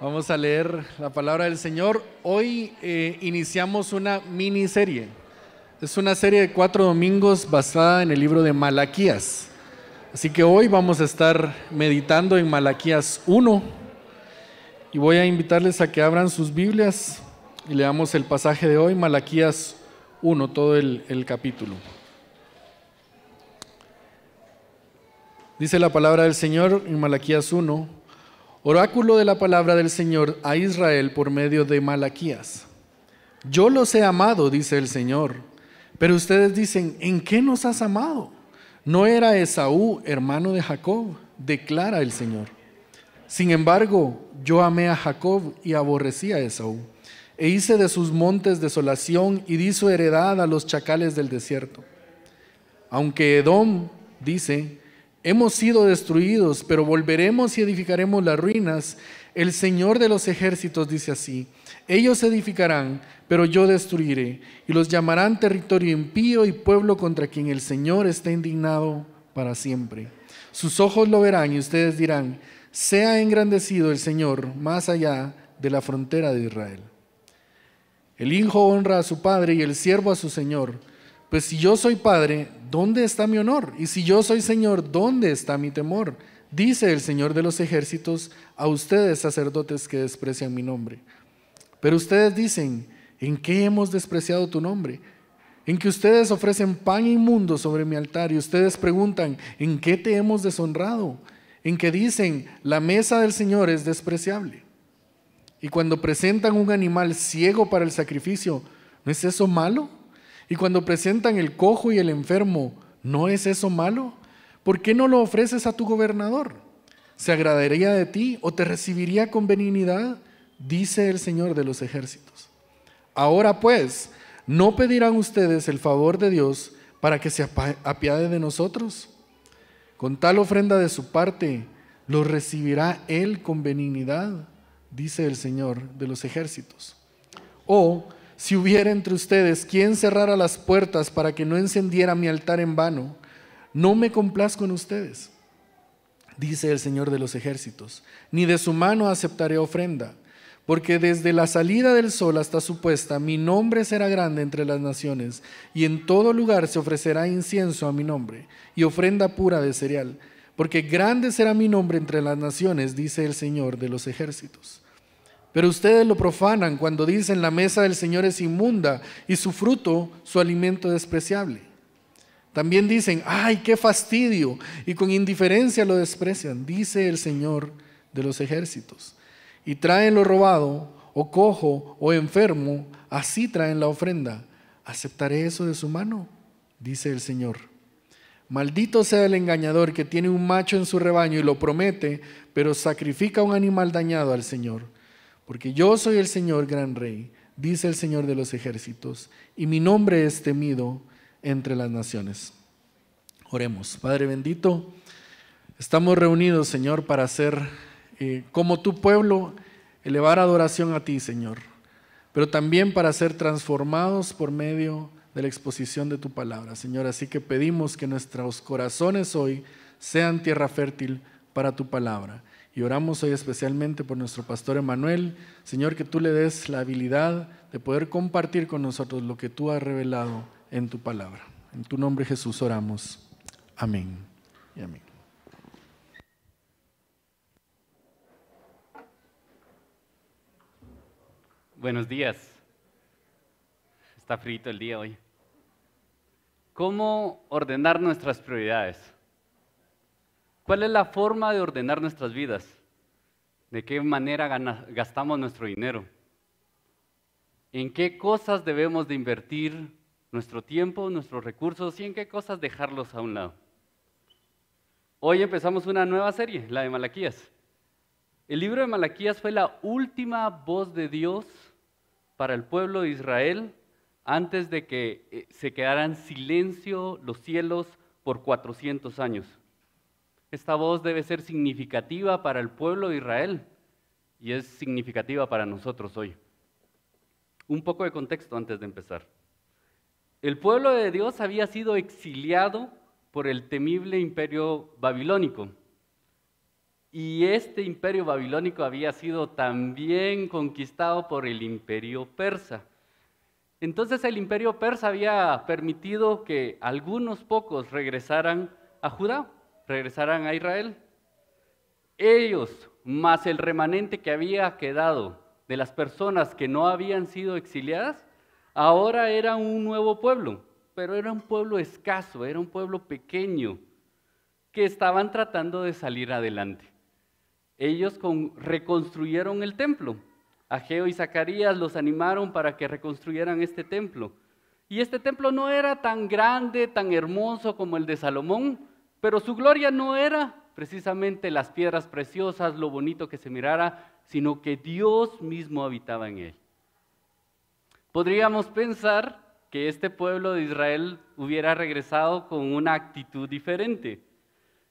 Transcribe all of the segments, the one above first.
Vamos a leer la palabra del Señor. Hoy eh, iniciamos una miniserie. Es una serie de cuatro domingos basada en el libro de Malaquías. Así que hoy vamos a estar meditando en Malaquías 1 y voy a invitarles a que abran sus Biblias y leamos el pasaje de hoy, Malaquías 1, todo el, el capítulo. Dice la palabra del Señor en Malaquías 1 Oráculo de la palabra del Señor a Israel por medio de Malaquías. Yo los he amado, dice el Señor, pero ustedes dicen, ¿en qué nos has amado? No era Esaú, hermano de Jacob, declara el Señor. Sin embargo, yo amé a Jacob y aborrecí a Esaú, e hice de sus montes desolación y di su heredad a los chacales del desierto. Aunque Edom dice, Hemos sido destruidos, pero volveremos y edificaremos las ruinas. El Señor de los ejércitos dice así, ellos edificarán, pero yo destruiré, y los llamarán territorio impío y pueblo contra quien el Señor está indignado para siempre. Sus ojos lo verán y ustedes dirán, sea engrandecido el Señor más allá de la frontera de Israel. El hijo honra a su padre y el siervo a su Señor. Pues si yo soy padre, ¿dónde está mi honor? Y si yo soy Señor, ¿dónde está mi temor? Dice el Señor de los ejércitos a ustedes, sacerdotes que desprecian mi nombre. Pero ustedes dicen, ¿en qué hemos despreciado tu nombre? En que ustedes ofrecen pan inmundo sobre mi altar y ustedes preguntan, ¿en qué te hemos deshonrado? En que dicen, la mesa del Señor es despreciable. Y cuando presentan un animal ciego para el sacrificio, ¿no es eso malo? Y cuando presentan el cojo y el enfermo, ¿no es eso malo? ¿Por qué no lo ofreces a tu gobernador? ¿Se agradaría de ti o te recibiría con benignidad? Dice el Señor de los ejércitos. Ahora pues, ¿no pedirán ustedes el favor de Dios para que se apiade de nosotros? Con tal ofrenda de su parte, lo recibirá Él con benignidad, dice el Señor de los ejércitos. O si hubiera entre ustedes quien cerrara las puertas para que no encendiera mi altar en vano, no me complazco en ustedes, dice el Señor de los ejércitos, ni de su mano aceptaré ofrenda, porque desde la salida del sol hasta su puesta mi nombre será grande entre las naciones, y en todo lugar se ofrecerá incienso a mi nombre, y ofrenda pura de cereal, porque grande será mi nombre entre las naciones, dice el Señor de los ejércitos. Pero ustedes lo profanan cuando dicen la mesa del Señor es inmunda y su fruto, su alimento despreciable. También dicen, ay, qué fastidio, y con indiferencia lo desprecian, dice el Señor de los ejércitos. Y traen lo robado, o cojo, o enfermo, así traen la ofrenda. ¿Aceptaré eso de su mano? Dice el Señor. Maldito sea el engañador que tiene un macho en su rebaño y lo promete, pero sacrifica un animal dañado al Señor. Porque yo soy el Señor gran rey, dice el Señor de los ejércitos, y mi nombre es temido entre las naciones. Oremos. Padre bendito, estamos reunidos, Señor, para hacer eh, como tu pueblo, elevar adoración a ti, Señor, pero también para ser transformados por medio de la exposición de tu palabra, Señor. Así que pedimos que nuestros corazones hoy sean tierra fértil para tu palabra. Y oramos hoy especialmente por nuestro pastor Emanuel. Señor, que tú le des la habilidad de poder compartir con nosotros lo que tú has revelado en tu palabra. En tu nombre Jesús oramos. Amén y amén. Buenos días. Está frito el día hoy. ¿Cómo ordenar nuestras prioridades? ¿Cuál es la forma de ordenar nuestras vidas? ¿De qué manera gastamos nuestro dinero? ¿En qué cosas debemos de invertir nuestro tiempo, nuestros recursos y en qué cosas dejarlos a un lado? Hoy empezamos una nueva serie, la de Malaquías. El libro de Malaquías fue la última voz de Dios para el pueblo de Israel antes de que eh, se quedaran silencio los cielos por 400 años. Esta voz debe ser significativa para el pueblo de Israel y es significativa para nosotros hoy. Un poco de contexto antes de empezar. El pueblo de Dios había sido exiliado por el temible imperio babilónico y este imperio babilónico había sido también conquistado por el imperio persa. Entonces el imperio persa había permitido que algunos pocos regresaran a Judá, regresaran a Israel. Ellos, más el remanente que había quedado de las personas que no habían sido exiliadas, ahora era un nuevo pueblo, pero era un pueblo escaso, era un pueblo pequeño, que estaban tratando de salir adelante. Ellos reconstruyeron el templo. Ageo y Zacarías los animaron para que reconstruyeran este templo. Y este templo no era tan grande, tan hermoso como el de Salomón, pero su gloria no era precisamente las piedras preciosas, lo bonito que se mirara, sino que Dios mismo habitaba en él. Podríamos pensar que este pueblo de Israel hubiera regresado con una actitud diferente,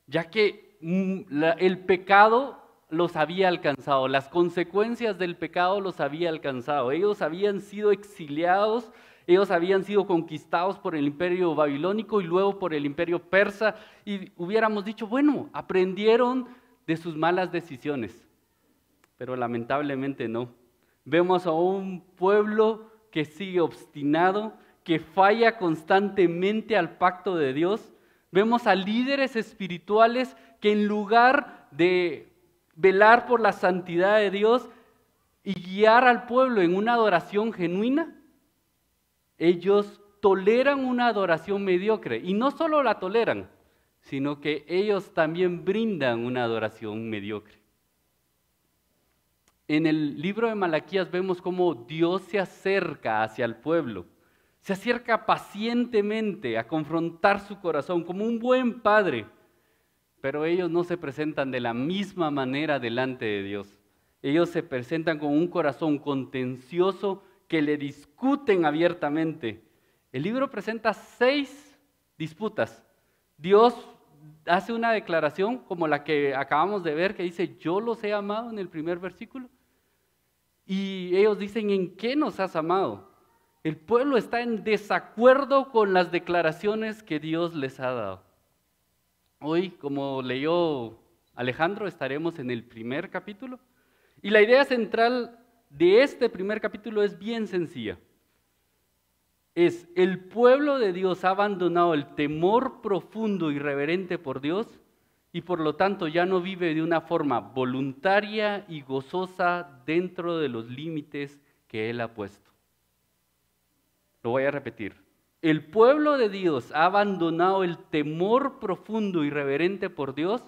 ya que mm, el pecado los había alcanzado, las consecuencias del pecado los había alcanzado. Ellos habían sido exiliados, ellos habían sido conquistados por el imperio babilónico y luego por el imperio persa y hubiéramos dicho, bueno, aprendieron de sus malas decisiones, pero lamentablemente no. Vemos a un pueblo que sigue obstinado, que falla constantemente al pacto de Dios. Vemos a líderes espirituales que en lugar de velar por la santidad de Dios y guiar al pueblo en una adoración genuina, ellos toleran una adoración mediocre. Y no solo la toleran, sino que ellos también brindan una adoración mediocre. En el libro de Malaquías vemos cómo Dios se acerca hacia el pueblo, se acerca pacientemente a confrontar su corazón como un buen padre pero ellos no se presentan de la misma manera delante de Dios. Ellos se presentan con un corazón contencioso que le discuten abiertamente. El libro presenta seis disputas. Dios hace una declaración como la que acabamos de ver que dice, yo los he amado en el primer versículo. Y ellos dicen, ¿en qué nos has amado? El pueblo está en desacuerdo con las declaraciones que Dios les ha dado. Hoy, como leyó Alejandro, estaremos en el primer capítulo. Y la idea central de este primer capítulo es bien sencilla. Es el pueblo de Dios ha abandonado el temor profundo y reverente por Dios y por lo tanto ya no vive de una forma voluntaria y gozosa dentro de los límites que Él ha puesto. Lo voy a repetir. El pueblo de Dios ha abandonado el temor profundo y reverente por Dios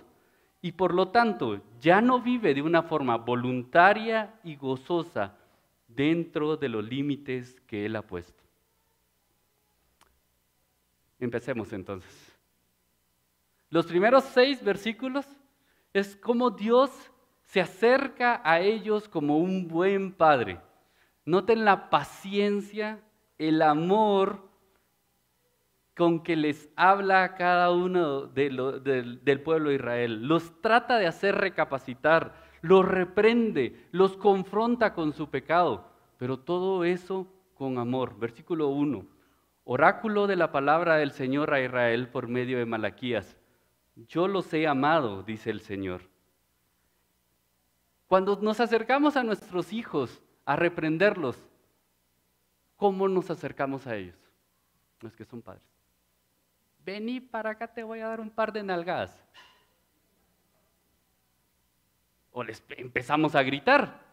y por lo tanto ya no vive de una forma voluntaria y gozosa dentro de los límites que Él ha puesto. Empecemos entonces. Los primeros seis versículos es como Dios se acerca a ellos como un buen padre. Noten la paciencia, el amor, con que les habla a cada uno del pueblo de Israel. Los trata de hacer recapacitar, los reprende, los confronta con su pecado, pero todo eso con amor. Versículo 1. Oráculo de la palabra del Señor a Israel por medio de Malaquías. Yo los he amado, dice el Señor. Cuando nos acercamos a nuestros hijos a reprenderlos, ¿cómo nos acercamos a ellos? Los que son padres vení para acá, te voy a dar un par de nalgadas. O les empezamos a gritar.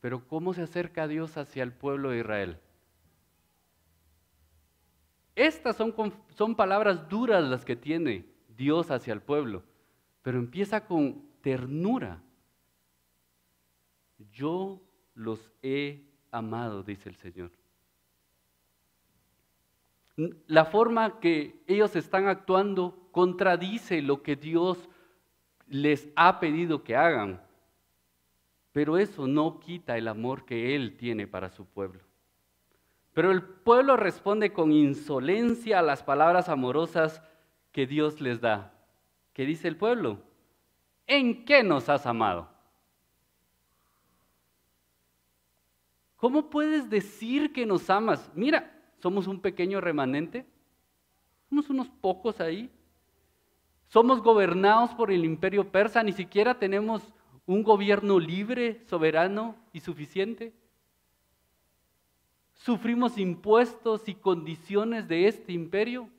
Pero ¿cómo se acerca Dios hacia el pueblo de Israel? Estas son, son palabras duras las que tiene Dios hacia el pueblo, pero empieza con ternura. Yo los he amado, dice el Señor la forma que ellos están actuando contradice lo que Dios les ha pedido que hagan. Pero eso no quita el amor que Él tiene para su pueblo. Pero el pueblo responde con insolencia a las palabras amorosas que Dios les da. ¿Qué dice el pueblo? ¿En qué nos has amado? ¿Cómo puedes decir que nos amas? Mira, somos un pequeño remanente, somos unos pocos ahí. Somos gobernados por el imperio persa, ni siquiera tenemos un gobierno libre, soberano y suficiente. Sufrimos impuestos y condiciones de este imperio.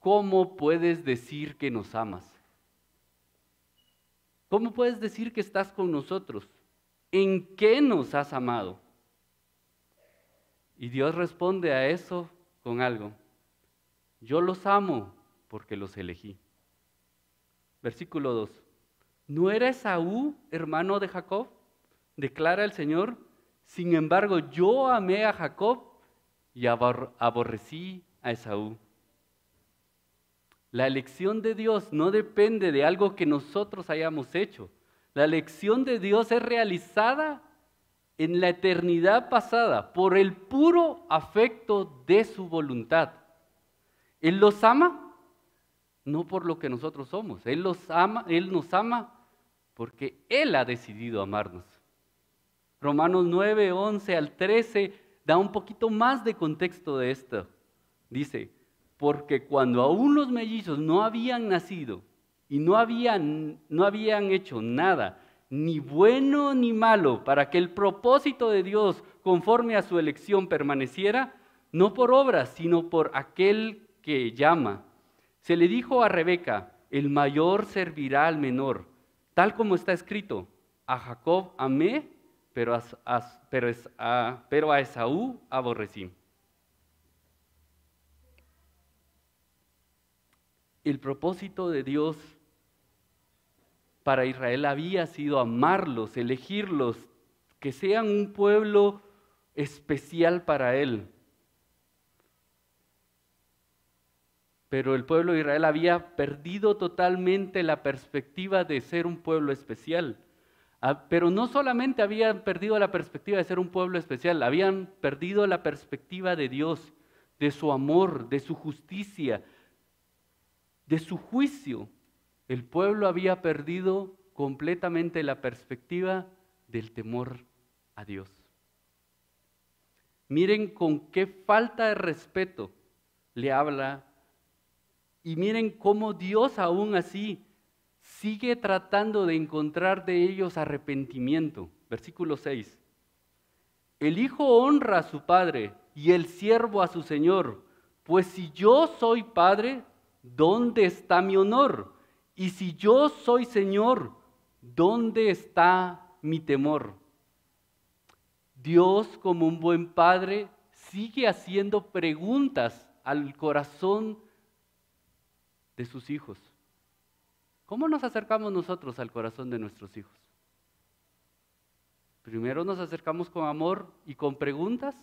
¿Cómo puedes decir que nos amas? ¿Cómo puedes decir que estás con nosotros? ¿En qué nos has amado? Y Dios responde a eso con algo. Yo los amo porque los elegí. Versículo 2. ¿No era Esaú hermano de Jacob? Declara el Señor. Sin embargo, yo amé a Jacob y aborrecí a Esaú. La elección de Dios no depende de algo que nosotros hayamos hecho. La elección de Dios es realizada en la eternidad pasada por el puro afecto de su voluntad. Él los ama no por lo que nosotros somos. Él los ama, él nos ama porque él ha decidido amarnos. Romanos 9, 11 al 13 da un poquito más de contexto de esto. Dice, porque cuando aún los mellizos no habían nacido y no habían, no habían hecho nada, ni bueno ni malo, para que el propósito de Dios conforme a su elección permaneciera, no por obras, sino por aquel que llama. Se le dijo a Rebeca, el mayor servirá al menor, tal como está escrito, a Jacob amé, pero a, pero a Esaú aborrecí. El propósito de Dios para Israel había sido amarlos, elegirlos, que sean un pueblo especial para Él. Pero el pueblo de Israel había perdido totalmente la perspectiva de ser un pueblo especial. Ah, pero no solamente habían perdido la perspectiva de ser un pueblo especial, habían perdido la perspectiva de Dios, de su amor, de su justicia, de su juicio, el pueblo había perdido completamente la perspectiva del temor a Dios. Miren con qué falta de respeto le habla y miren cómo Dios aún así sigue tratando de encontrar de ellos arrepentimiento. Versículo 6. El hijo honra a su padre y el siervo a su señor, pues si yo soy padre, ¿dónde está mi honor? Y si yo soy Señor, ¿dónde está mi temor? Dios, como un buen padre, sigue haciendo preguntas al corazón de sus hijos. ¿Cómo nos acercamos nosotros al corazón de nuestros hijos? Primero nos acercamos con amor y con preguntas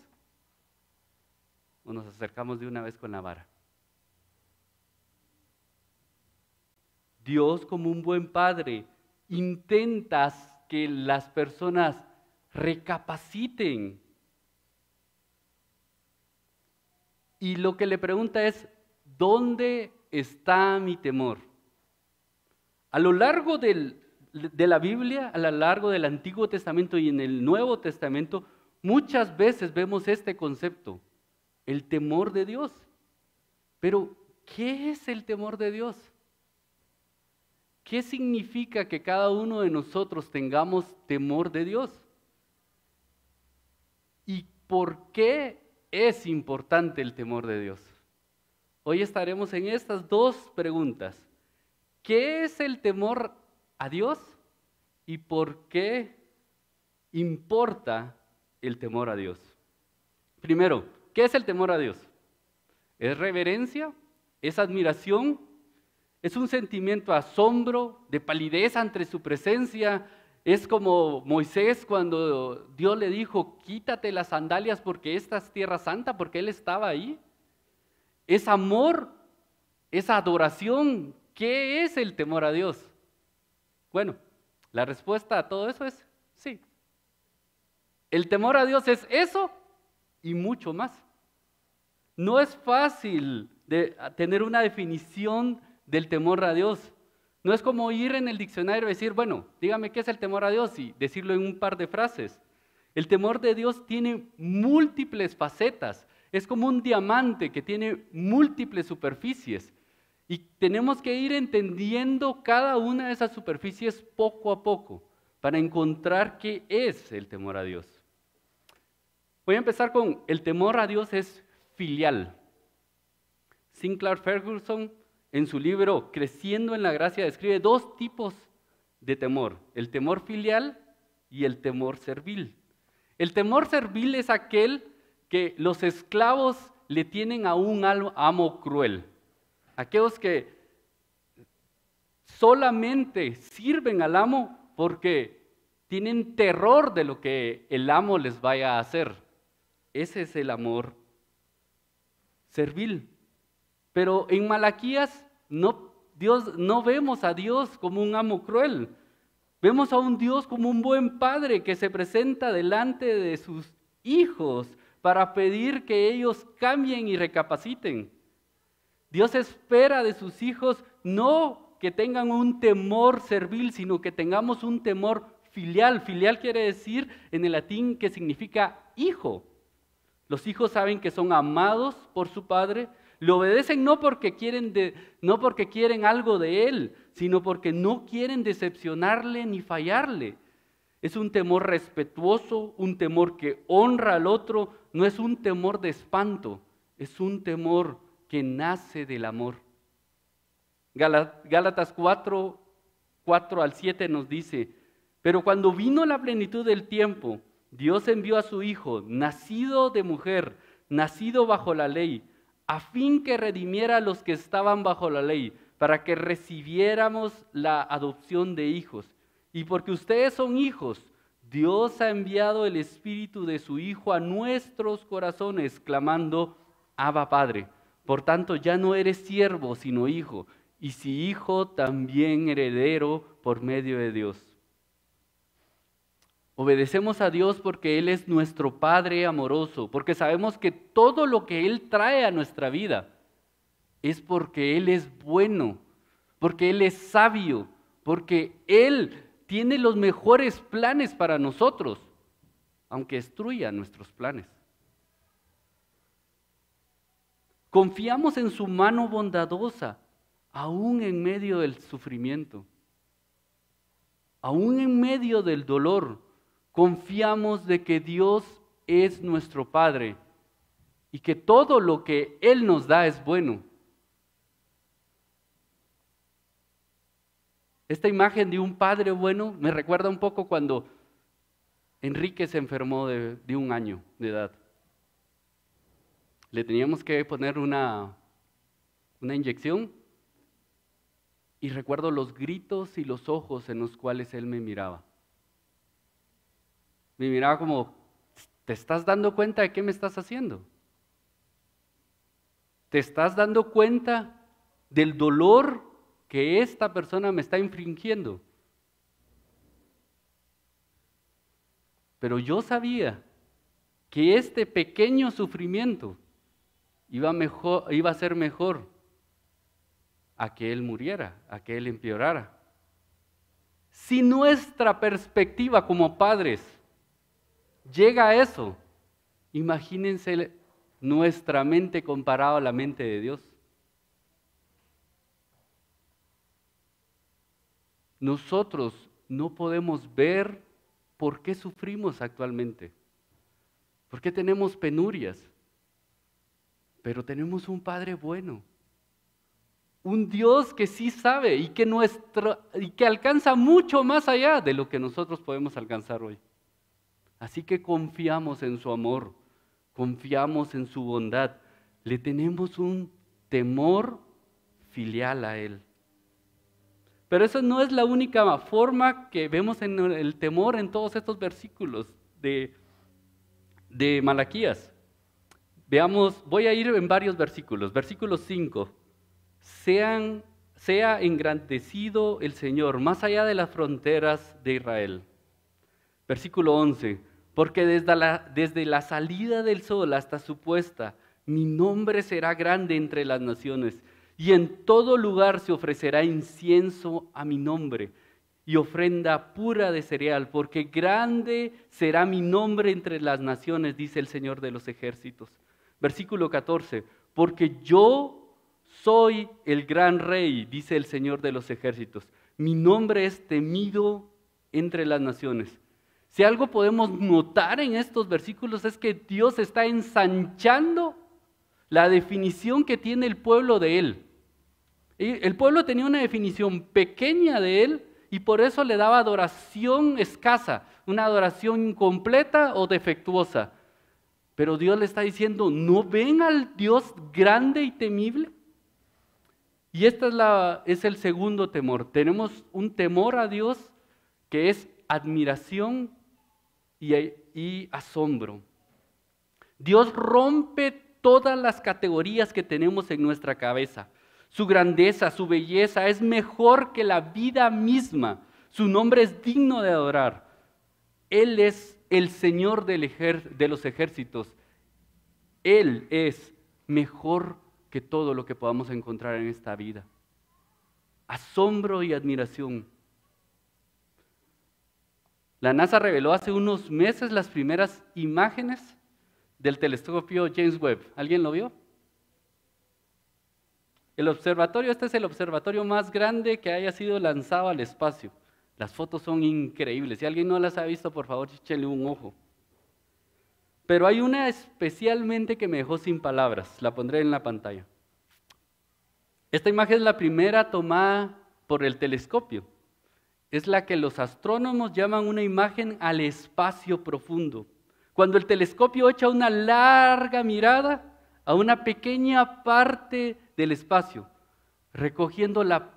o nos acercamos de una vez con la vara. Dios como un buen padre intenta que las personas recapaciten. Y lo que le pregunta es, ¿dónde está mi temor? A lo largo de la Biblia, a lo largo del Antiguo Testamento y en el Nuevo Testamento, muchas veces vemos este concepto, el temor de Dios. Pero, ¿qué es el temor de Dios? ¿Qué significa que cada uno de nosotros tengamos temor de Dios? ¿Y por qué es importante el temor de Dios? Hoy estaremos en estas dos preguntas. ¿Qué es el temor a Dios? ¿Y por qué importa el temor a Dios? Primero, ¿qué es el temor a Dios? ¿Es reverencia? ¿Es admiración? Es un sentimiento de asombro, de palidez ante su presencia. Es como Moisés cuando Dios le dijo, quítate las sandalias porque esta es tierra santa, porque él estaba ahí. Es amor, es adoración. ¿Qué es el temor a Dios? Bueno, la respuesta a todo eso es sí. El temor a Dios es eso y mucho más. No es fácil tener una definición del temor a Dios. No es como ir en el diccionario y decir, bueno, dígame qué es el temor a Dios y decirlo en un par de frases. El temor de Dios tiene múltiples facetas. Es como un diamante que tiene múltiples superficies. Y tenemos que ir entendiendo cada una de esas superficies poco a poco para encontrar qué es el temor a Dios. Voy a empezar con el temor a Dios es filial. Sinclair Ferguson en su libro Creciendo en la Gracia describe dos tipos de temor, el temor filial y el temor servil. El temor servil es aquel que los esclavos le tienen a un amo cruel, aquellos que solamente sirven al amo porque tienen terror de lo que el amo les vaya a hacer. Ese es el amor servil. Pero en Malaquías no, Dios, no vemos a Dios como un amo cruel. Vemos a un Dios como un buen padre que se presenta delante de sus hijos para pedir que ellos cambien y recapaciten. Dios espera de sus hijos no que tengan un temor servil, sino que tengamos un temor filial. Filial quiere decir en el latín que significa hijo. Los hijos saben que son amados por su padre, le obedecen no porque, quieren no porque quieren algo de Él, sino porque no quieren decepcionarle ni fallarle. Es un temor respetuoso, un temor que honra al otro, no es un temor de espanto, es un temor que nace del amor. Gálatas 4, 4 al 7 nos dice, pero cuando vino la plenitud del tiempo, Dios envió a su Hijo, nacido de mujer, nacido bajo la ley, a fin que redimiera a los que estaban bajo la ley, para que recibiéramos la adopción de hijos. Y porque ustedes son hijos, Dios ha enviado el Espíritu de su Hijo a nuestros corazones, clamando, Abba Padre. Por tanto, ya no eres siervo, sino hijo, y si hijo, también heredero por medio de Dios. Obedecemos a Dios porque Él es nuestro Padre amoroso, porque sabemos que todo lo que Él trae a nuestra vida es porque Él es bueno, porque Él es sabio, porque Él tiene los mejores planes para nosotros, aunque destruya nuestros planes. Confiamos en su mano bondadosa, aún en medio del sufrimiento, aún en medio del dolor confiamos de que Dios es nuestro Padre y que todo lo que Él nos da es bueno. Esta imagen de un padre bueno me recuerda un poco cuando Enrique se enfermó de, un año de edad. Le teníamos que poner una, una inyección y recuerdo los gritos y los ojos en los cuales él me miraba me miraba como, ¿te estás dando cuenta de qué me estás haciendo? ¿Te estás dando cuenta del dolor que esta persona me está infringiendo? Pero yo sabía que este pequeño sufrimiento iba, mejor, iba a ser mejor a que él muriera, a que él empeorara. Si nuestra perspectiva como padres llega a eso, imagínense nuestra mente comparada a la mente de Dios. Nosotros no podemos ver por qué sufrimos actualmente, por qué tenemos penurias, pero tenemos un Padre bueno, un Dios que sí sabe y que, nuestro, y que alcanza mucho más allá de lo que nosotros podemos alcanzar hoy. Así que confiamos en su amor, confiamos en su bondad, le tenemos un temor filial a Él. Pero eso no es la única forma que vemos en el temor en todos estos versículos de, de Malaquías. Veamos, voy a ir en varios versículos. Versículo 5. Sean, sea engrandecido el Señor más allá de las fronteras de Israel. Versículo 11 porque desde la, desde la salida del sol hasta su puesta, mi nombre será grande entre las naciones, y en todo lugar se ofrecerá incienso a mi nombre y ofrenda pura de cereal, porque grande será mi nombre entre las naciones, dice el Señor de los ejércitos. Versículo 14, porque yo soy el gran rey, dice el Señor de los ejércitos. Mi nombre es temido entre las naciones. Si algo podemos notar en estos versículos es que Dios está ensanchando la definición que tiene el pueblo de Él. El pueblo tenía una definición pequeña de Él y por eso le daba adoración escasa, una adoración incompleta o defectuosa. Pero Dios le está diciendo, ¿no ven al Dios grande y temible? Y este es, es el segundo temor. Tenemos un temor a Dios que es admiración y, asombro. Dios rompe todas las categorías que tenemos en nuestra cabeza. Su grandeza, su belleza es mejor que la vida misma. Su nombre es digno de adorar. Él es el Señor de los ejércitos. Él es mejor que todo lo que podamos encontrar en esta vida. Asombro y admiración. La NASA reveló hace unos meses las primeras imágenes del telescopio James Webb. ¿Alguien lo vio? El observatorio, este es el observatorio más grande que haya sido lanzado al espacio. Las fotos son increíbles. Si alguien no las ha visto, por favor, échale un ojo. Pero hay una especialmente que me dejó sin palabras. La pondré en la pantalla. Esta imagen es la primera tomada por el telescopio. Es la que los astrónomos llaman una imagen al espacio profundo. Cuando el telescopio echa una larga mirada a una pequeña parte del espacio, recogiendo la,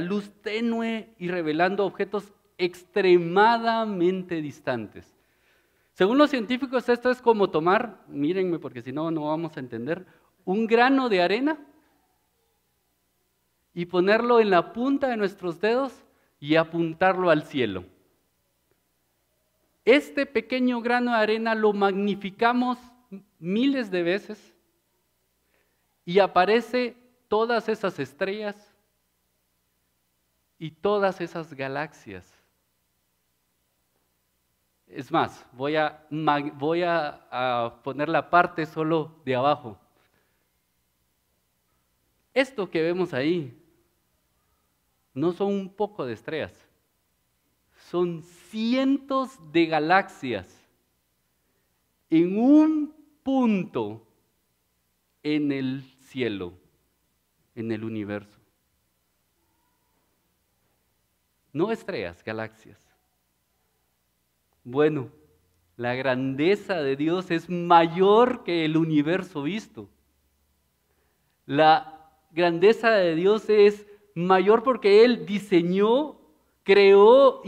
luz tenue y revelando objetos extremadamente distantes. Según los científicos, esto es como tomar, mírenme porque si no, no vamos a entender, un grano de arena y ponerlo en la punta de nuestros dedos y apuntarlo al cielo. Este pequeño grano de arena lo magnificamos miles de veces y aparece todas esas estrellas y todas esas galaxias. Es más, voy a, voy a, poner la parte solo de abajo. Esto que vemos ahí no son un poco de estrellas, son cientos de galaxias en un punto en el cielo, en el universo. No estrellas, galaxias. Bueno, la grandeza de Dios es mayor que el universo visto. La grandeza de Dios es mayor porque Él diseñó, creó,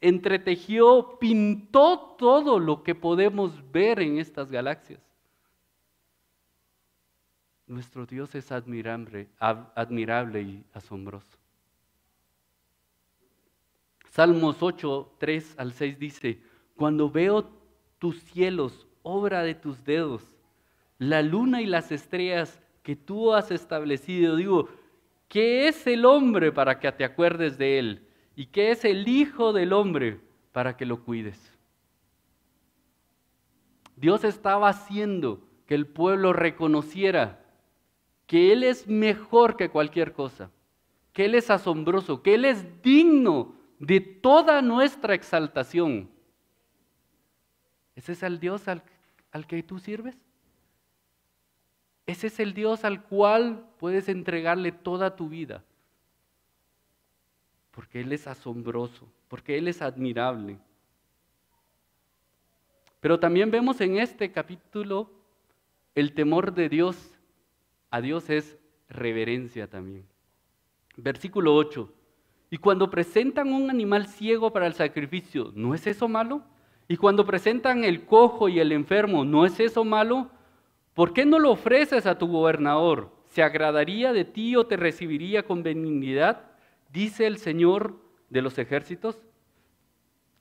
entretejió, pintó todo lo que podemos ver en estas galaxias. Nuestro Dios es admirable, admirable y asombroso. Salmos 8, 3 al 6 dice, cuando veo tus cielos, obra de tus dedos, la luna y las estrellas que tú has establecido, digo, ¿qué es el hombre para que te acuerdes de él? ¿Y qué es el Hijo del Hombre para que lo cuides? Dios estaba haciendo que el pueblo reconociera que Él es mejor que cualquier cosa, que Él es asombroso, que Él es digno de toda nuestra exaltación. ¿Ese es el Dios al, al que tú sirves? Ese es el Dios al cual puedes entregarle toda tu vida porque Él es asombroso, porque Él es admirable. Pero también vemos en este capítulo el temor de Dios. A Dios es reverencia también. Versículo 8. Y cuando presentan un animal ciego para el sacrificio, ¿no es eso malo? Y cuando presentan el cojo y el enfermo, ¿no es eso malo? ¿Por qué no lo ofreces a tu gobernador? ¿Se agradaría de ti o te recibiría con benignidad? dice el Señor de los ejércitos.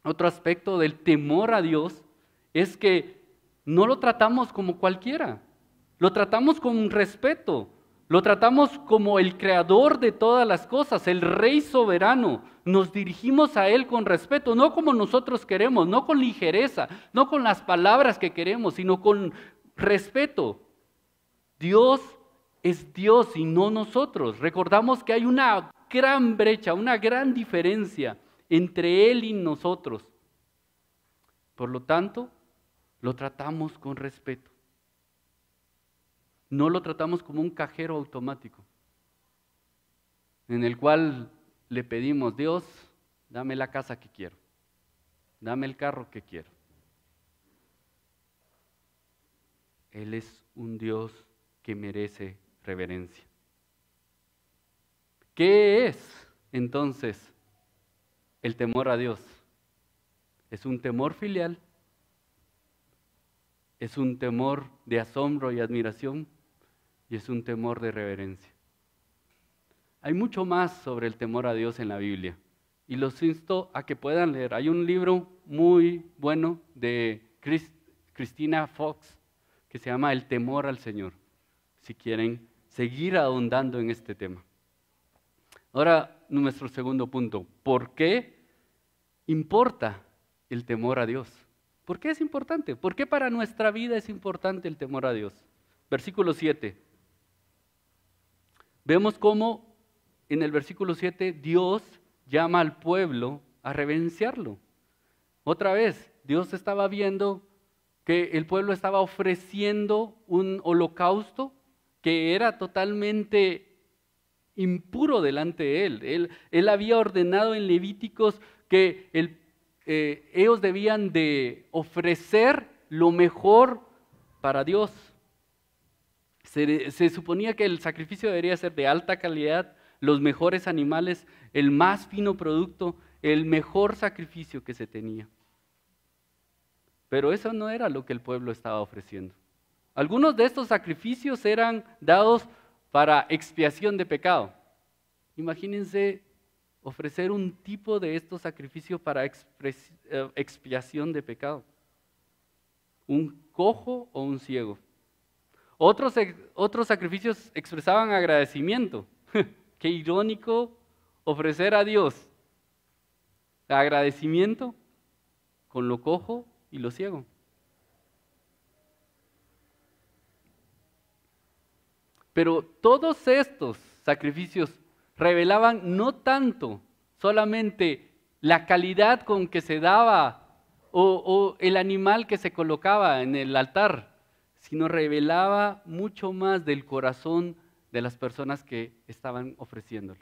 Otro aspecto del temor a Dios es que no lo tratamos como cualquiera, lo tratamos con respeto, lo tratamos como el creador de todas las cosas, el rey soberano. Nos dirigimos a Él con respeto, no como nosotros queremos, no con ligereza, no con las palabras que queremos, sino con respeto. Dios es Dios y no nosotros. Recordamos que hay una gran brecha, una gran diferencia entre Él y nosotros. Por lo tanto, lo tratamos con respeto. No lo tratamos como un cajero automático, en el cual le pedimos, Dios, dame la casa que quiero, dame el carro que quiero. Él es un Dios que merece reverencia. ¿Qué es entonces el temor a Dios? Es un temor filial, es un temor de asombro y admiración y es un temor de reverencia. Hay mucho más sobre el temor a Dios en la Biblia y los insto a que puedan leer. Hay un libro muy bueno de Christina Fox que se llama El temor al Señor, si quieren seguir ahondando en este tema. Ahora, nuestro segundo punto. ¿Por qué importa el temor a Dios? ¿Por qué es importante? ¿Por qué para nuestra vida es importante el temor a Dios? Versículo 7. Vemos cómo en el versículo 7 Dios llama al pueblo a reverenciarlo. Otra vez, Dios estaba viendo que el pueblo estaba ofreciendo un holocausto que era totalmente impuro delante de él. Él, había ordenado en Levíticos que eh, ellos debían de ofrecer lo mejor para Dios. Se, se, suponía que el sacrificio debería ser de alta calidad, los mejores animales, el más fino producto, el mejor sacrificio que se tenía. Pero eso no era lo que el pueblo estaba ofreciendo. Algunos de estos sacrificios eran dados para expiación de pecado. Imagínense ofrecer un tipo de estos sacrificios para eh, expiación de pecado. Un cojo o un ciego. Otros, otros sacrificios expresaban agradecimiento. Qué irónico ofrecer a Dios agradecimiento con lo cojo y lo ciego. Pero todos estos sacrificios revelaban no tanto solamente la calidad con que se daba o, el animal que se colocaba en el altar, sino revelaba mucho más del corazón de las personas que estaban ofreciéndolo.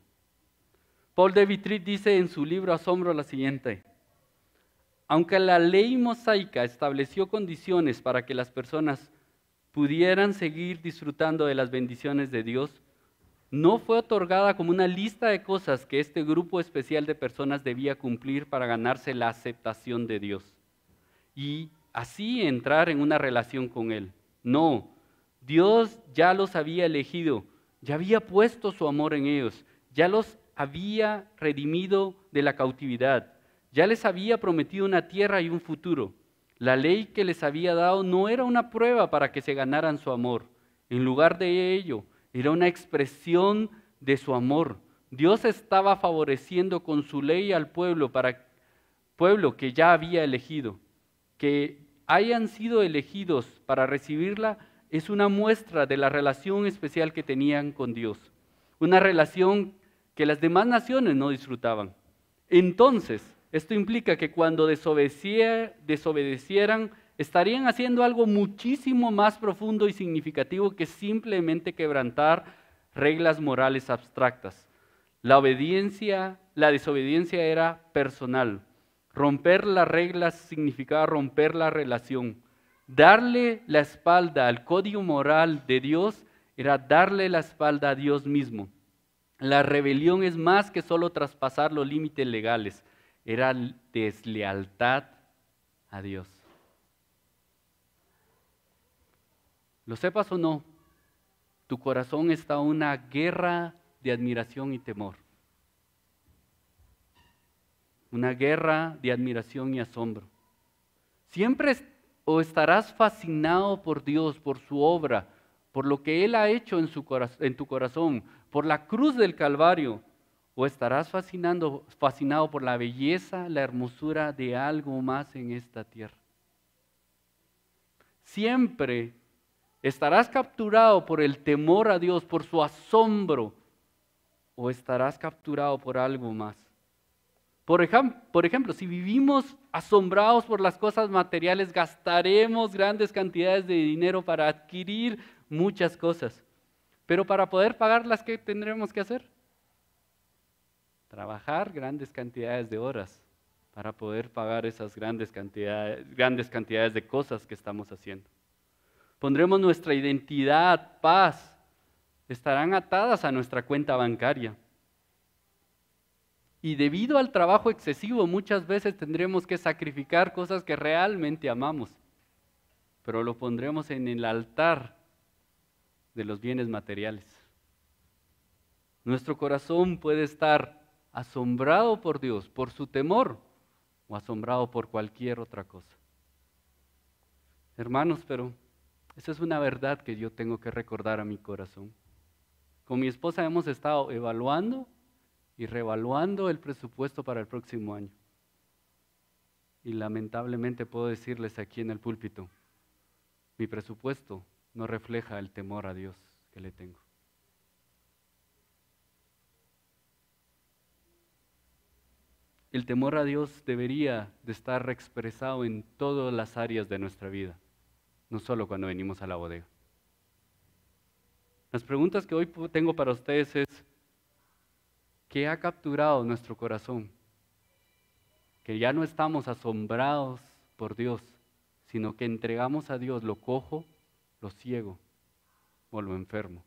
Paul de Vitrit dice en su libro Asombro la siguiente, aunque la ley mosaica estableció condiciones para que las personas pudieran seguir disfrutando de las bendiciones de Dios, no fue otorgada como una lista de cosas que este grupo especial de personas debía cumplir para ganarse la aceptación de Dios y así entrar en una relación con Él. No, Dios ya los había elegido, ya había puesto su amor en ellos, ya los había redimido de la cautividad, ya les había prometido una tierra y un futuro. La ley que les había dado no era una prueba para que se ganaran su amor. En lugar de ello, era una expresión de su amor. Dios estaba favoreciendo con su ley al pueblo para pueblo que ya había elegido. Que hayan sido elegidos para recibirla es una muestra de la relación especial que tenían con Dios. Una relación que las demás naciones no disfrutaban. Entonces, esto implica que cuando desobedecieran, estarían haciendo algo muchísimo más profundo y significativo que simplemente quebrantar reglas morales abstractas. La obediencia, la desobediencia era personal. Romper las reglas significaba romper la relación. Darle la espalda al código moral de Dios era darle la espalda a Dios mismo. La rebelión es más que solo traspasar los límites legales era deslealtad a Dios. Lo sepas o no, tu corazón está en una guerra de admiración y temor. Una guerra de admiración y asombro. Siempre o estarás fascinado por Dios, por su obra, por lo que Él ha hecho en, su, en tu corazón, por la cruz del Calvario, ¿O estarás fascinado por la belleza, la hermosura de algo más en esta tierra? Siempre ¿Estarás capturado por el temor a Dios, por su asombro? ¿O estarás capturado por algo más? Por, ejemplo, si vivimos asombrados por las cosas materiales, gastaremos grandes cantidades de dinero para adquirir muchas cosas. Pero para poder pagarlas, ¿qué tendremos que hacer? Trabajar grandes cantidades de horas para poder pagar esas grandes cantidades, grandes cantidades de cosas que estamos haciendo. Pondremos nuestra identidad, paz, estarán atadas a nuestra cuenta bancaria. Y debido al trabajo excesivo muchas veces tendremos que sacrificar cosas que realmente amamos, pero lo pondremos en el altar de los bienes materiales. Nuestro corazón puede estar asombrado por Dios, por su temor, o asombrado por cualquier otra cosa. Hermanos, pero esa es una verdad que yo tengo que recordar a mi corazón. Con mi esposa hemos estado evaluando y revaluando el presupuesto para el próximo año. Y lamentablemente puedo decirles aquí en el púlpito, mi presupuesto no refleja el temor a Dios que le tengo. El temor a Dios debería de estar expresado en todas las áreas de nuestra vida, no solo cuando venimos a la bodega. Las preguntas que hoy tengo para ustedes es, ¿Qué ha capturado nuestro corazón? Que ya no estamos asombrados por Dios, sino que entregamos a Dios lo cojo, lo ciego o lo enfermo.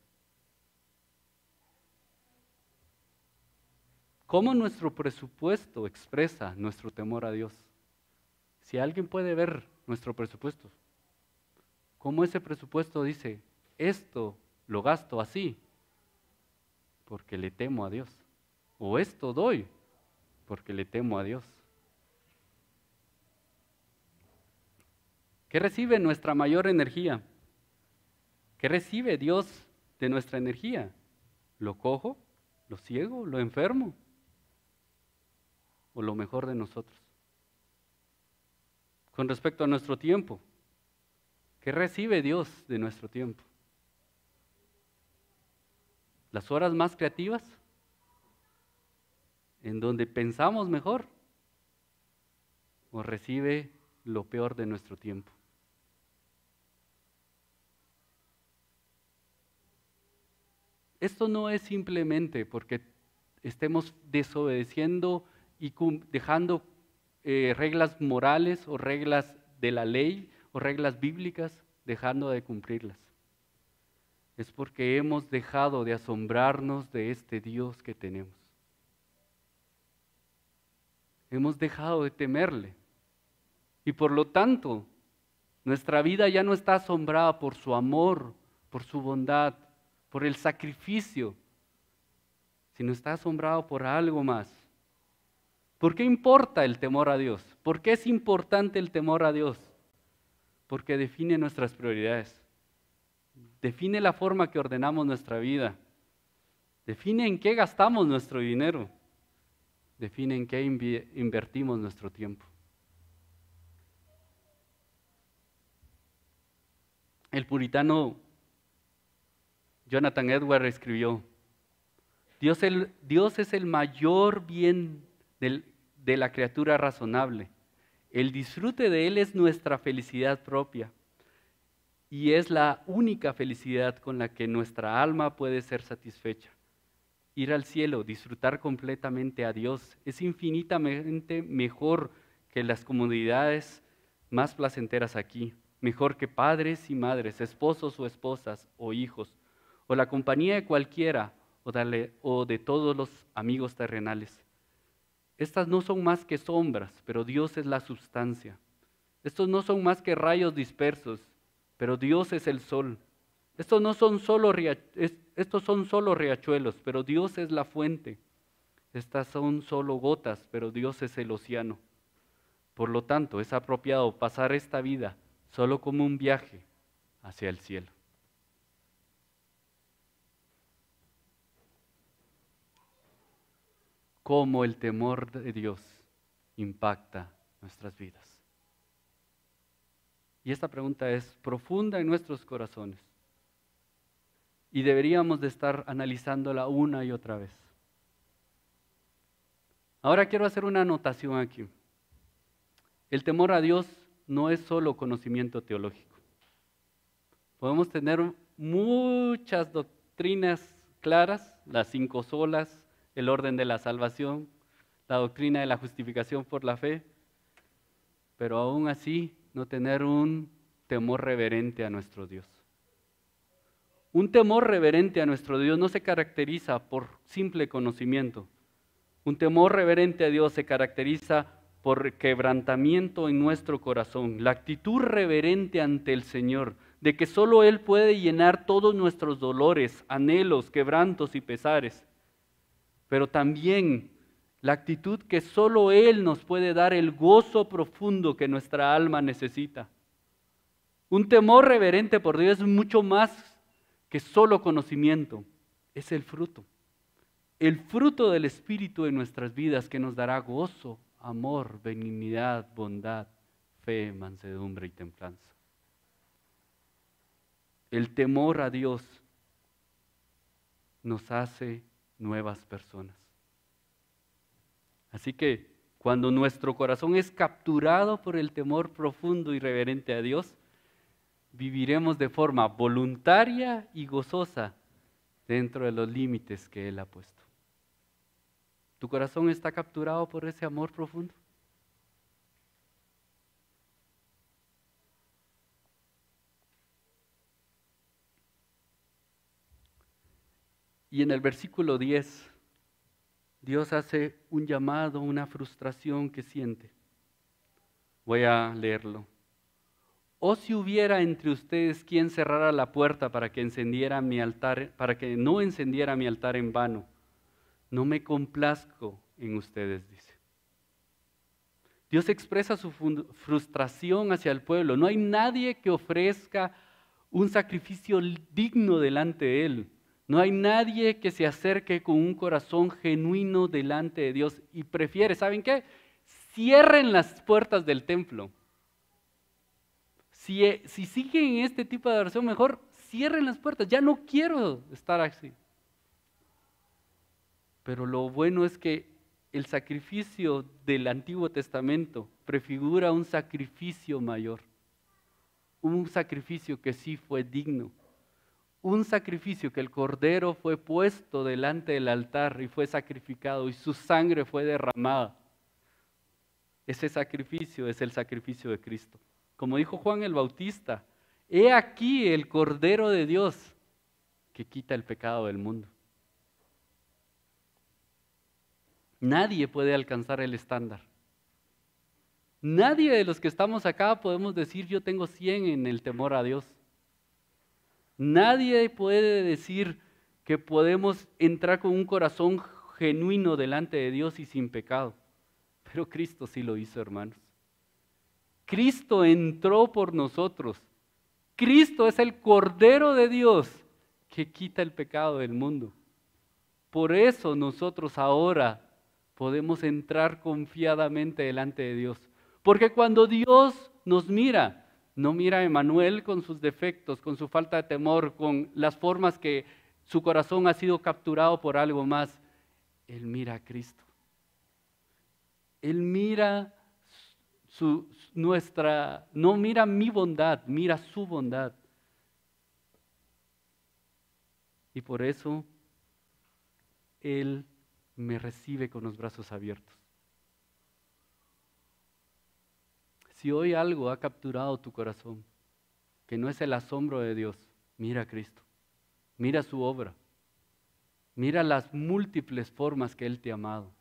¿Cómo nuestro presupuesto expresa nuestro temor a Dios? Si alguien puede ver nuestro presupuesto, ¿cómo ese presupuesto dice, esto lo gasto así? Porque le temo a Dios o esto doy porque le temo a Dios. ¿Qué recibe nuestra mayor energía? ¿Qué recibe Dios de nuestra energía? ¿Lo cojo? ¿Lo ciego? ¿Lo enfermo? ¿O lo mejor de nosotros? Con respecto a nuestro tiempo, ¿qué recibe Dios de nuestro tiempo? ¿Las horas más creativas? en donde pensamos mejor o recibe lo peor de nuestro tiempo. Esto no es simplemente porque estemos desobedeciendo y dejando eh, reglas morales o reglas de la ley o reglas bíblicas, dejando de cumplirlas. Es porque hemos dejado de asombrarnos de este Dios que tenemos. hemos dejado de temerle. Y por lo tanto, nuestra vida ya no está asombrada por su amor, por su bondad, por el sacrificio, sino está asombrado por algo más. ¿Por qué importa el temor a Dios? ¿Por qué es importante el temor a Dios? Porque define nuestras prioridades, define la forma que ordenamos nuestra vida, define en qué gastamos nuestro dinero define en qué invertimos nuestro tiempo. El puritano Jonathan Edward escribió, Dios, Dios es el mayor bien de la criatura razonable. El disfrute de Él es nuestra felicidad propia y es la única felicidad con la que nuestra alma puede ser satisfecha ir al cielo, disfrutar completamente a Dios, es infinitamente mejor que las comodidades más placenteras aquí, mejor que padres y madres, esposos o esposas o hijos, o la compañía de cualquiera o de, todos los amigos terrenales. Estas no son más que sombras, pero Dios es la sustancia. Estos no son más que rayos dispersos, pero Dios es el sol. Estos no son solo, estos son solo riachuelos, pero Dios es la fuente. Estas son solo gotas, pero Dios es el océano. Por lo tanto, es apropiado pasar esta vida solo como un viaje hacia el cielo. Cómo el temor de Dios impacta nuestras vidas. Y esta pregunta es profunda en nuestros corazones. Y deberíamos de estar analizándola una y otra vez. Ahora quiero hacer una anotación aquí. El temor a Dios no es solo conocimiento teológico. Podemos tener muchas doctrinas claras, las cinco solas, el orden de la salvación, la doctrina de la justificación por la fe, pero aún así no tener un temor reverente a nuestro Dios. Un temor reverente a nuestro Dios no se caracteriza por simple conocimiento. Un temor reverente a Dios se caracteriza por quebrantamiento en nuestro corazón, la actitud reverente ante el Señor, de que solo Él puede llenar todos nuestros dolores, anhelos, quebrantos y pesares, pero también la actitud que solo Él nos puede dar el gozo profundo que nuestra alma necesita. Un temor reverente por Dios es mucho más que solo conocimiento, es el fruto. El fruto del Espíritu en nuestras vidas que nos dará gozo, amor, benignidad, bondad, fe, mansedumbre y templanza. El temor a Dios nos hace nuevas personas. Así que cuando nuestro corazón es capturado por el temor profundo y reverente a Dios, viviremos de forma voluntaria y gozosa dentro de los límites que Él ha puesto. ¿Tu corazón está capturado por ese amor profundo? Y en el versículo 10, Dios hace un llamado, una frustración que siente. Voy a leerlo. O si hubiera entre ustedes quien cerrara la puerta para que encendiera mi altar, para que no encendiera mi altar en vano no me complazco en ustedes, dice. Dios expresa su frustración hacia el pueblo. No hay nadie que ofrezca un sacrificio digno delante de Él. No hay nadie que se acerque con un corazón genuino delante de Dios y prefiere, ¿saben qué? Cierren las puertas del templo. Si, si siguen este tipo de oración, mejor cierren las puertas. Ya no quiero estar así. Pero lo bueno es que el sacrificio del Antiguo Testamento prefigura un sacrificio mayor, un sacrificio que sí fue digno, un sacrificio que el cordero fue puesto delante del altar y fue sacrificado y su sangre fue derramada. Ese sacrificio es el sacrificio de Cristo. Como dijo Juan el Bautista, he aquí el cordero de Dios que quita el pecado del mundo. Nadie puede alcanzar el estándar. Nadie de los que estamos acá podemos decir yo tengo 100 en el temor a Dios. Nadie puede decir que podemos entrar con un corazón genuino delante de Dios y sin pecado. Pero Cristo sí lo hizo, hermanos. Cristo entró por nosotros. Cristo es el Cordero de Dios que quita el pecado del mundo. Por eso nosotros ahora podemos entrar confiadamente delante de Dios. Porque cuando Dios nos mira, no mira a Emanuel con sus defectos, con su falta de temor, con las formas que su corazón ha sido capturado por algo más. Él mira a Cristo. Él mira nuestra, no mira mi bondad, mira su bondad. Y por eso Él me recibe con los brazos abiertos. Si hoy algo ha capturado tu corazón, que no es el asombro de Dios, mira a Cristo, mira su obra, mira las múltiples formas que Él te ha amado.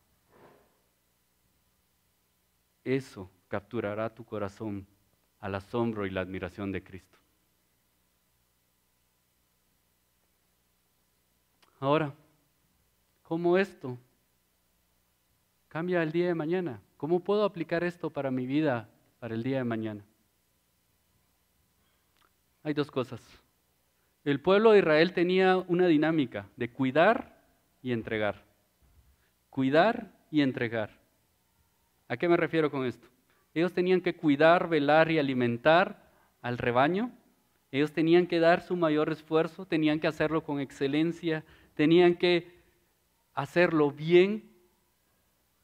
Eso capturará tu corazón al asombro y la admiración de Cristo. Ahora, ¿cómo esto cambia el día de mañana? ¿Cómo puedo aplicar esto para mi vida, para el día de mañana? Hay dos cosas. El pueblo de Israel tenía una dinámica de cuidar y entregar. Cuidar y entregar. ¿A qué me refiero con esto? Ellos tenían que cuidar, velar y alimentar al rebaño. Ellos tenían que dar su mayor esfuerzo, tenían que hacerlo con excelencia, tenían que hacerlo bien,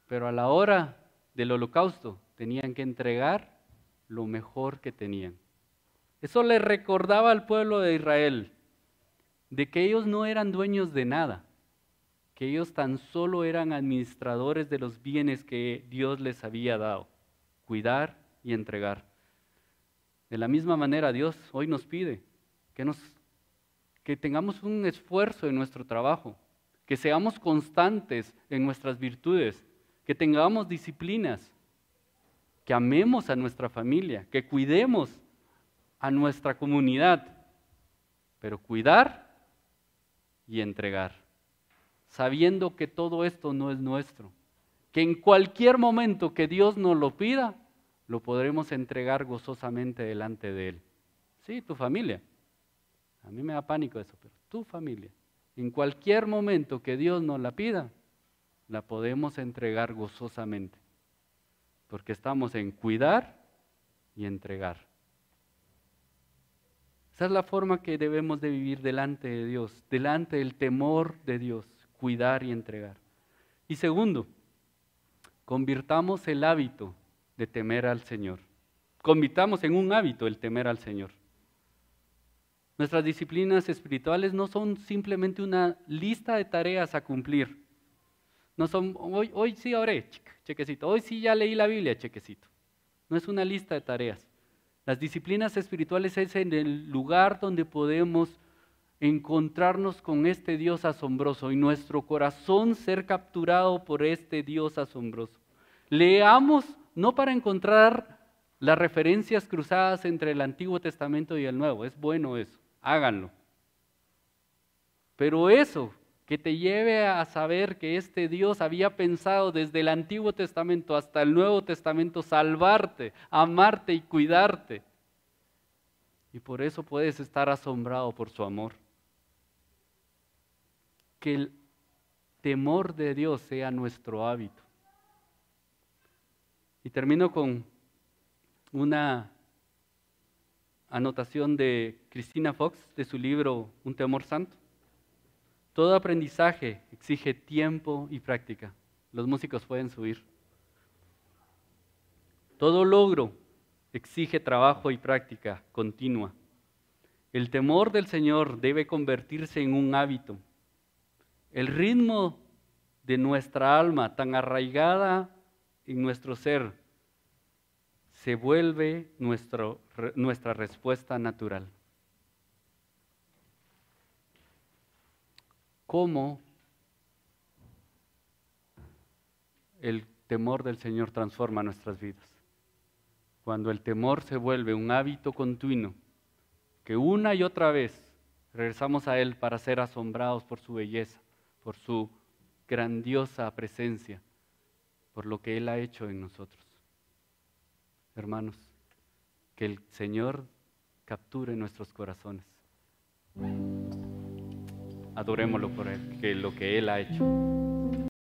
pero a la hora del holocausto tenían que entregar lo mejor que tenían. Eso le recordaba al pueblo de Israel de que ellos no eran dueños de nada, que ellos tan solo eran administradores de los bienes que Dios les había dado, cuidar y entregar. De la misma manera Dios hoy nos pide que, que tengamos un esfuerzo en nuestro trabajo, que seamos constantes en nuestras virtudes, que tengamos disciplinas, que amemos a nuestra familia, que cuidemos a nuestra comunidad, pero cuidar y entregar, sabiendo que todo esto no es nuestro, que en cualquier momento que Dios nos lo pida, lo podremos entregar gozosamente delante de Él. Sí, tu familia. A mí me da pánico eso, pero tu familia. En cualquier momento que Dios nos la pida, la podemos entregar gozosamente, porque estamos en cuidar y entregar. Esa es la forma que debemos de vivir delante de Dios, delante del temor de Dios, cuidar y entregar. Y segundo, convirtamos el hábito de temer al Señor. Convirtamos en un hábito el temer al Señor. Nuestras disciplinas espirituales no son simplemente una lista de tareas a cumplir. No son, hoy, hoy sí oré, chequecito. Hoy sí ya leí la Biblia, chequecito. No es una lista de tareas. Las disciplinas espirituales es en el lugar donde podemos encontrarnos con este Dios asombroso y nuestro corazón ser capturado por este Dios asombroso. Leamos no para encontrar las referencias cruzadas entre el Antiguo Testamento y el Nuevo, es bueno eso, háganlo. Pero eso que te lleve a saber que este Dios había pensado desde el Antiguo Testamento hasta el Nuevo Testamento salvarte, amarte y cuidarte. Y por eso puedes estar asombrado por su amor. Que el temor de Dios sea nuestro hábito. Y termino con una anotación de Cristina Fox de su libro Un temor santo. Todo aprendizaje exige tiempo y práctica. Los músicos pueden subir. Todo logro exige trabajo y práctica continua. El temor del Señor debe convertirse en un hábito. El ritmo de nuestra alma, tan arraigada en nuestro ser, se vuelve nuestra respuesta natural. Cómo el temor del Señor transforma nuestras vidas. Cuando el temor se vuelve un hábito continuo, que una y otra vez regresamos a Él para ser asombrados por su belleza, por su grandiosa presencia, por lo que Él ha hecho en nosotros. Hermanos, que el Señor capture nuestros corazones adorémoslo por él, que lo que Él ha hecho.